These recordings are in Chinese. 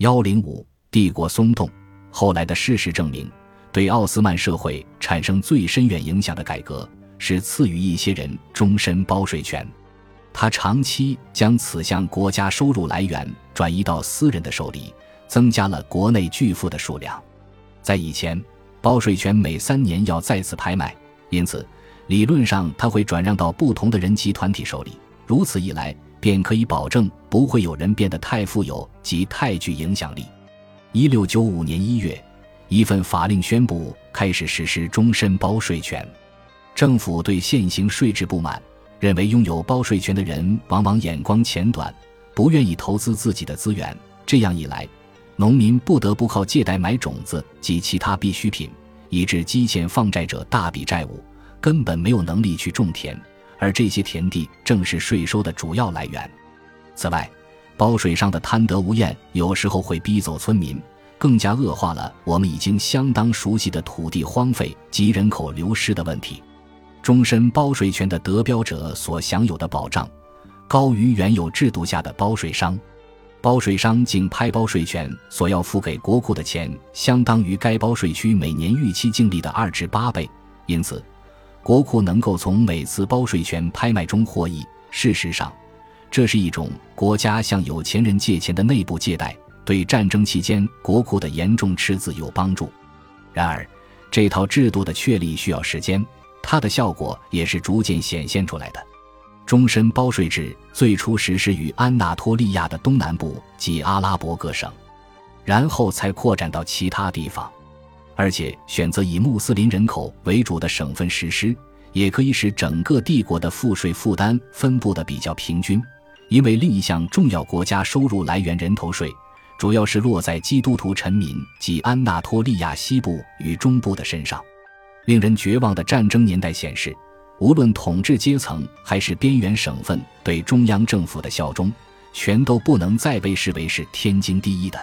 幺零五，帝国松动。后来的事实证明，对奥斯曼社会产生最深远影响的改革是赐予一些人终身包税权。他长期将此项国家收入来源转移到私人的手里，增加了国内巨富的数量。在以前，包税权每三年要再次拍卖，因此理论上他会转让到不同的人及团体手里。如此一来，便可以保证不会有人变得太富有及太具影响力。一六九五年一月，一份法令宣布开始实施终身包税权。政府对现行税制不满。认为拥有包税权的人往往眼光浅短，不愿意投资自己的资源。这样一来，农民不得不靠借贷买种子及其他必需品，以致积欠放债者大笔债务，根本没有能力去种田。而这些田地正是税收的主要来源。此外，包税商的贪得无厌，有时候会逼走村民，更加恶化了我们已经相当熟悉的土地荒废及人口流失的问题。终身包税权的得标者所享有的保障，高于原有制度下的包税商。包税商经拍包税权所要付给国库的钱，相当于该包税区每年预期净利的二至八倍。因此，国库能够从每次包税权拍卖中获益。事实上，这是一种国家向有钱人借钱的内部借贷，对战争期间国库的严重赤字有帮助。然而，这套制度的确立需要时间。它的效果也是逐渐显现出来的。终身包税制最初实施于安纳托利亚的东南部及阿拉伯各省，然后才扩展到其他地方。而且选择以穆斯林人口为主的省份实施，也可以使整个帝国的赋税负担分布的比较平均。因为另一项重要国家收入来源人头税，主要是落在基督徒臣民及安纳托利亚西部与中部的身上。令人绝望的战争年代显示，无论统治阶层还是边缘省份对中央政府的效忠，全都不能再被视为是天经地义的。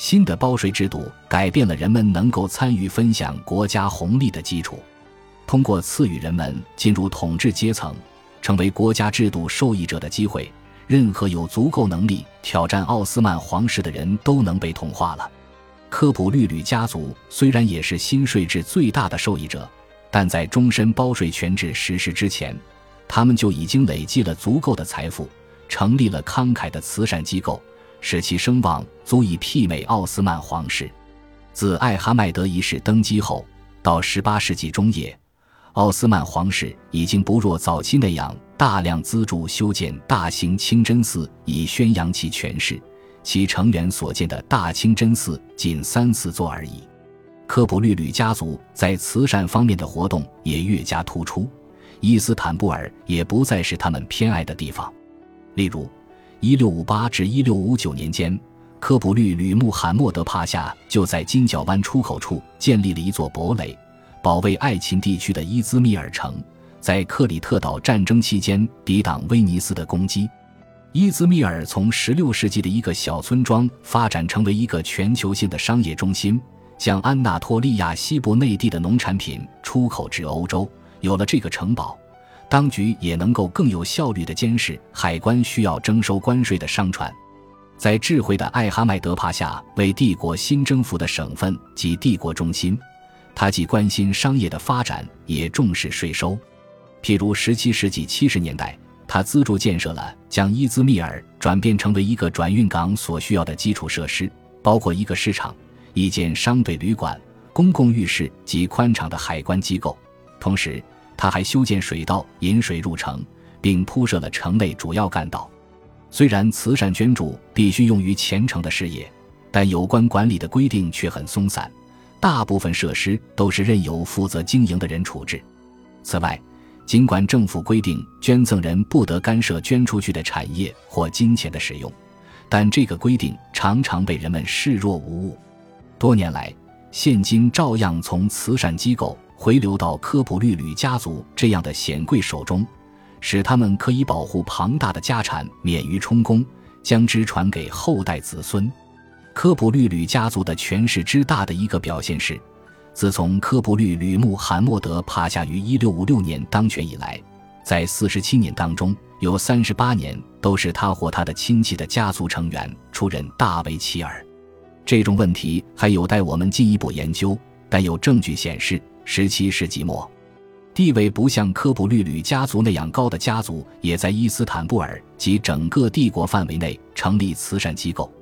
新的包税制度改变了人们能够参与分享国家红利的基础。通过赐予人们进入统治阶层、成为国家制度受益者的机会，任何有足够能力挑战奥斯曼皇室的人都能被同化了。科普律吕家族虽然也是新税制最大的受益者，但在终身包税权制实施之前，他们就已经累积了足够的财富，成立了慷慨的慈善机构，使其声望足以媲美奥斯曼皇室。自艾哈迈德一世登基后，到18世纪中叶，奥斯曼皇室已经不若早期那样大量资助修建大型清真寺，以宣扬其权势。其成员所建的大清真寺仅三四座而已。科普律吕家族在慈善方面的活动也越加突出，伊斯坦布尔也不再是他们偏爱的地方。例如，1658至1659年间，科普律吕穆罕默德帕夏就在金角湾出口处建立了一座堡垒，保卫爱琴地区的伊兹密尔城，在克里特岛战争期间抵挡威尼斯的攻击。伊兹密尔从16世纪的一个小村庄发展成为一个全球性的商业中心，将安纳托利亚西部内地的农产品出口至欧洲。有了这个城堡，当局也能够更有效率地监视海关需要征收关税的商船。在智慧的艾哈迈德帕夏为帝国新征服的省份及帝国中心，他既关心商业的发展，也重视税收。譬如17世纪70年代。他资助建设了将伊兹密尔转变成为一个转运港所需要的基础设施，包括一个市场、一间商队旅馆、公共浴室及宽敞的海关机构。同时，他还修建水道引水入城，并铺设了城内主要干道。虽然慈善捐助必须用于虔诚的事业，但有关管理的规定却很松散，大部分设施都是任由负责经营的人处置。此外，尽管政府规定捐赠人不得干涉捐出去的产业或金钱的使用，但这个规定常常被人们视若无物。多年来，现金照样从慈善机构回流到科普律吕家族这样的显贵手中，使他们可以保护庞大的家产免于充公，将之传给后代子孙。科普律吕家族的权势之大的一个表现是。自从科普律吕穆罕默德帕夏于1656年当权以来，在47年当中，有38年都是他或他的亲戚的家族成员出任大维齐尔。这种问题还有待我们进一步研究。但有证据显示，十七世纪末，地位不像科普律吕家族那样高的家族，也在伊斯坦布尔及整个帝国范围内成立慈善机构，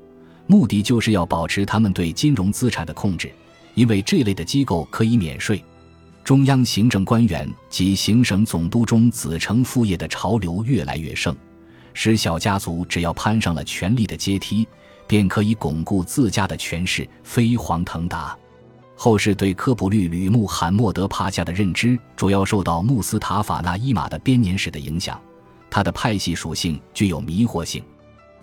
目的就是要保持他们对金融资产的控制，因为这类的机构可以免税。中央行政官员及行省总督中子承父业的潮流越来越盛，使小家族只要攀上了权力的阶梯，便可以巩固自家的权势，飞黄腾达。后世对科普律吕穆罕默德帕夏的认知，主要受到穆斯塔法纳伊马的编年史的影响，他的派系属性具有迷惑性。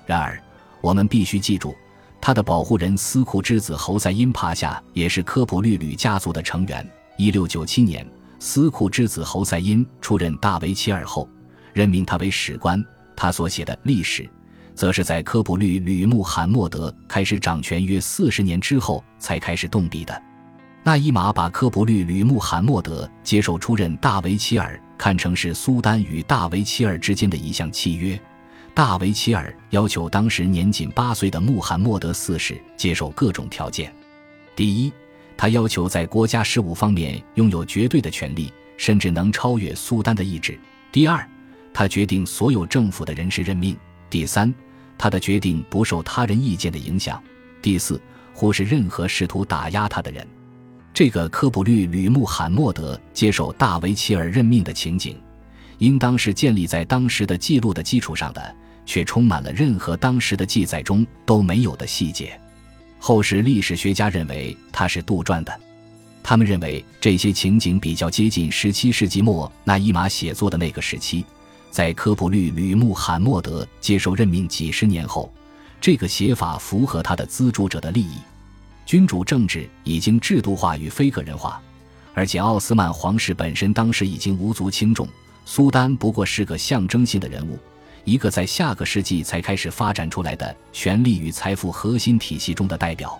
然而，我们必须记住，他的保护人斯库之子侯赛因帕夏也是科普律吕家族的成员。一六九七年，司库之子侯赛因出任大维齐尔后，任命他为史官。他所写的历史，则是在科普律吕穆罕默德开始掌权约四十年之后才开始动笔的。那伊玛把科普律吕穆罕默德接受出任大维齐尔看成是苏丹与大维齐尔之间的一项契约。大维齐尔要求当时年仅八岁的穆罕默德四世接受各种条件。第一。他要求在国家事务方面拥有绝对的权利，甚至能超越苏丹的意志。第二，他决定所有政府的人事任命。第三，他的决定不受他人意见的影响。第四，忽视任何试图打压他的人。这个科普律吕穆罕默德接受大维齐尔任命的情景，应当是建立在当时的记录的基础上的，却充满了任何当时的记载中都没有的细节。后世历史学家认为他是杜撰的，他们认为这些情景比较接近17世纪末那伊玛写作的那个时期，在科普律吕穆罕默德接受任命几十年后，这个写法符合他的资助者的利益。君主政治已经制度化与非个人化，而且奥斯曼皇室本身当时已经无足轻重，苏丹不过是个象征性的人物。一个在下个世纪才开始发展出来的权力与财富核心体系中的代表，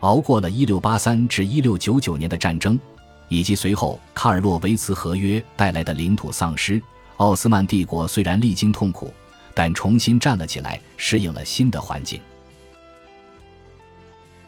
熬过了1683至1699年的战争，以及随后卡尔洛维茨合约带来的领土丧失，奥斯曼帝国虽然历经痛苦，但重新站了起来，适应了新的环境。